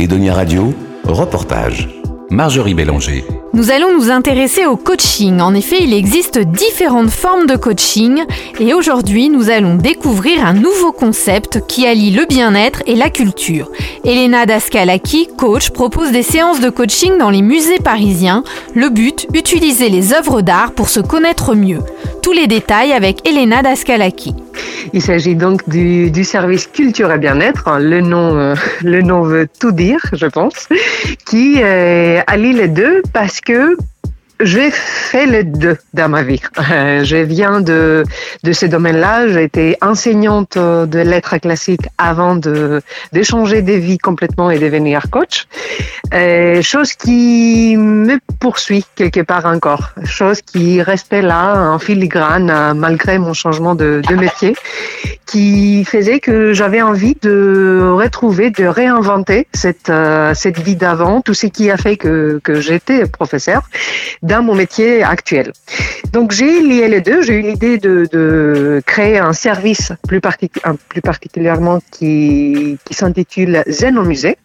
Edonia Radio, reportage. Marjorie Bélanger. Nous allons nous intéresser au coaching. En effet, il existe différentes formes de coaching et aujourd'hui, nous allons découvrir un nouveau concept qui allie le bien-être et la culture. Elena Daskalaki, coach, propose des séances de coaching dans les musées parisiens. Le but, utiliser les œuvres d'art pour se connaître mieux. Tous les détails avec Elena Daskalaki. Il s'agit donc du, service culture et bien-être. Le nom, euh, le nom veut tout dire, je pense, qui euh, allie les deux parce que j'ai fait les deux dans ma vie. Euh, je viens de, de ce domaine-là. J'ai été enseignante de lettres classiques avant de d'échanger des vies complètement et devenir coach. Euh, chose qui me poursuit quelque part encore. Chose qui restait là en filigrane malgré mon changement de, de métier qui faisait que j'avais envie de retrouver, de réinventer cette, euh, cette vie d'avant, tout ce qui a fait que, que j'étais professeur dans mon métier actuel. Donc j'ai lié les deux, j'ai eu l'idée de, de créer un service plus, plus particulièrement qui, qui s'intitule Zen au musée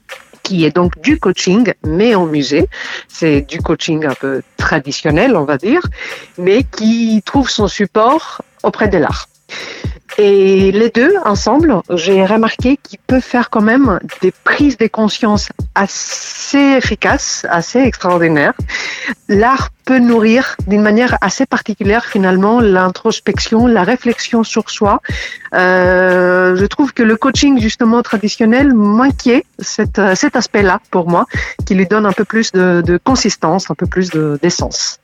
qui est donc du coaching, mais au musée. C'est du coaching un peu traditionnel, on va dire, mais qui trouve son support auprès de l'art. Et les deux ensemble, j'ai remarqué qu'ils peuvent faire quand même des prises de conscience assez efficaces, assez extraordinaires. L'art peut nourrir d'une manière assez particulière finalement l'introspection, la réflexion sur soi. Euh, je trouve que le coaching justement traditionnel manquait cet, cet aspect-là pour moi, qui lui donne un peu plus de, de consistance, un peu plus d'essence.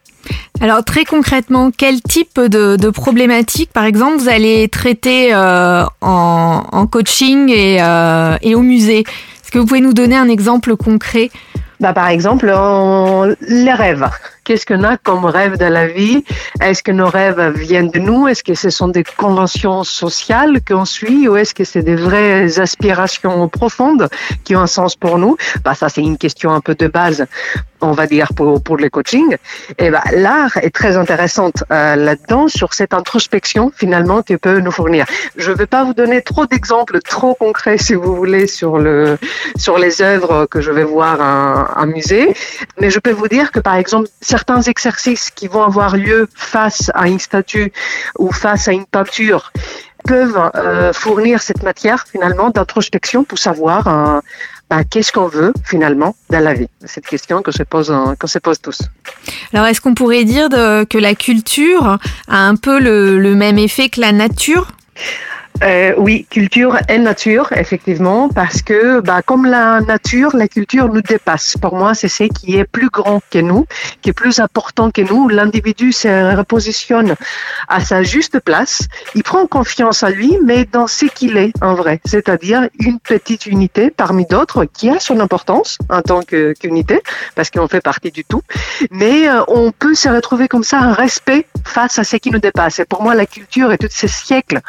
Alors très concrètement, quel type de, problématiques, par exemple, vous allez traiter euh, en, coaching euh, et, au musée? Est-ce que vous pouvez nous donner un exemple concret? Bah, Par exemple, les rêves. Qu'est-ce qu'on a comme rêve dans la vie? Est-ce que nos rêves viennent de nous? Est-ce que ce sont des conventions sociales qu'on suit ou est-ce que c'est des vraies aspirations profondes qui ont un sens pour nous? Bah, Ça, c'est une question un peu de base on va dire pour pour le coaching, et ben l'art est très intéressante euh, là-dedans sur cette introspection finalement que peut nous fournir. Je ne vais pas vous donner trop d'exemples trop concrets si vous voulez sur le sur les œuvres que je vais voir en, musée, mais je peux vous dire que par exemple certains exercices qui vont avoir lieu face à une statue ou face à une peinture peuvent euh, fournir cette matière finalement d'introspection pour savoir euh, bah, qu'est-ce qu'on veut finalement dans la vie Cette question que se pose, qu'on se pose tous. Alors, est-ce qu'on pourrait dire que la culture a un peu le même effet que la nature? Euh, oui, culture et nature, effectivement, parce que bah, comme la nature, la culture nous dépasse. Pour moi, c'est ce qui est plus grand que nous, qui est plus important que nous. L'individu se repositionne à sa juste place. Il prend confiance en lui, mais dans ce qu'il est en vrai, c'est-à-dire une petite unité parmi d'autres qui a son importance en tant qu'unité, parce qu'on fait partie du tout. Mais euh, on peut se retrouver comme ça un respect face à ce qui nous dépasse. Et pour moi, la culture et tous ces siècles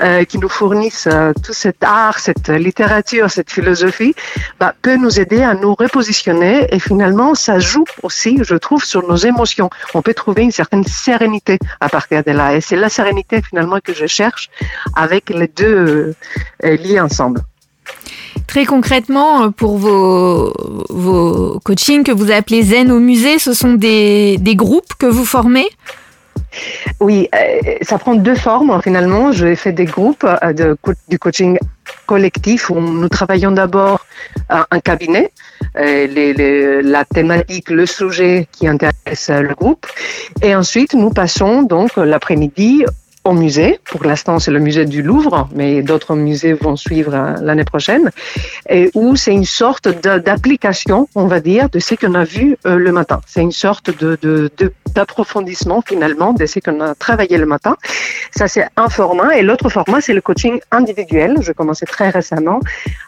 euh, qui nous fournissent euh, tout cet art, cette littérature, cette philosophie, bah, peut nous aider à nous repositionner et finalement, ça joue aussi, je trouve, sur nos émotions. On peut trouver une certaine sérénité à partir de là. Et c'est la sérénité finalement que je cherche avec les deux euh, liés ensemble. Très concrètement, pour vos, vos coachings que vous appelez Zen au musée, ce sont des, des groupes que vous formez? Oui, euh, ça prend deux formes finalement. J'ai fait des groupes euh, de, du coaching collectif où nous travaillons d'abord un cabinet, euh, la thématique, le sujet qui intéresse le groupe, et ensuite nous passons donc l'après-midi au musée. Pour l'instant, c'est le musée du Louvre, mais d'autres musées vont suivre euh, l'année prochaine, et où c'est une sorte d'application, on va dire, de ce qu'on a vu euh, le matin. C'est une sorte de d'approfondissement finalement de ce qu'on a travaillé le matin. Ça, c'est un format, et l'autre format, c'est le coaching individuel. Je commençais très récemment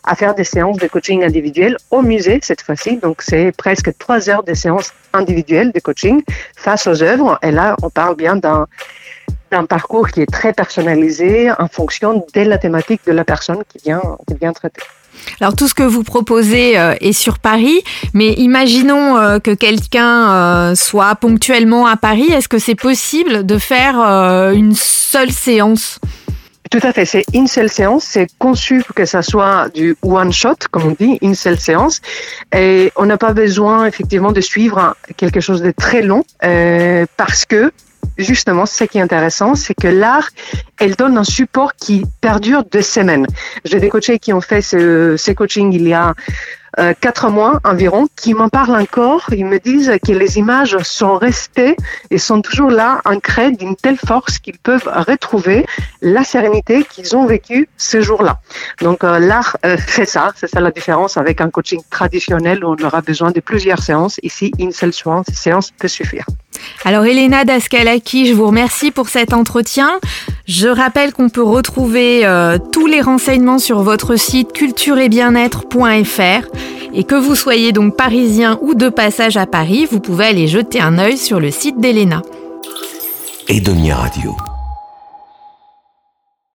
à faire des séances de coaching individuel au musée cette fois-ci. Donc, c'est presque trois heures de séances individuelles de coaching face aux œuvres. Et là, on parle bien d'un un parcours qui est très personnalisé en fonction de la thématique de la personne qui vient, qui vient traiter. Alors tout ce que vous proposez euh, est sur Paris, mais imaginons euh, que quelqu'un euh, soit ponctuellement à Paris. Est-ce que c'est possible de faire une seule séance? Tout à fait, c'est une seule séance, c'est conçu pour que ça soit du one shot, comme on dit, une seule séance, et on n'a pas besoin effectivement de suivre quelque chose de très long, parce que justement, ce qui est intéressant, c'est que l'art, elle donne un support qui perdure deux semaines. J'ai des coachés qui ont fait ce, ces coachings il y a euh, quatre mois environ, qui m'en parlent encore. Ils me disent que les images sont restées et sont toujours là, ancrées d'une telle force qu'ils peuvent retrouver la sérénité qu'ils ont vécue ce jour-là. Donc euh, l'art euh, fait ça, c'est ça la différence avec un coaching traditionnel où on aura besoin de plusieurs séances. Ici, une seule séance peut suffire. Alors Elena Daskalaki, je vous remercie pour cet entretien. Je rappelle qu'on peut retrouver euh, tous les renseignements sur votre site culture et et que vous soyez donc parisien ou de passage à Paris, vous pouvez aller jeter un œil sur le site d'Elena. Edonia Radio.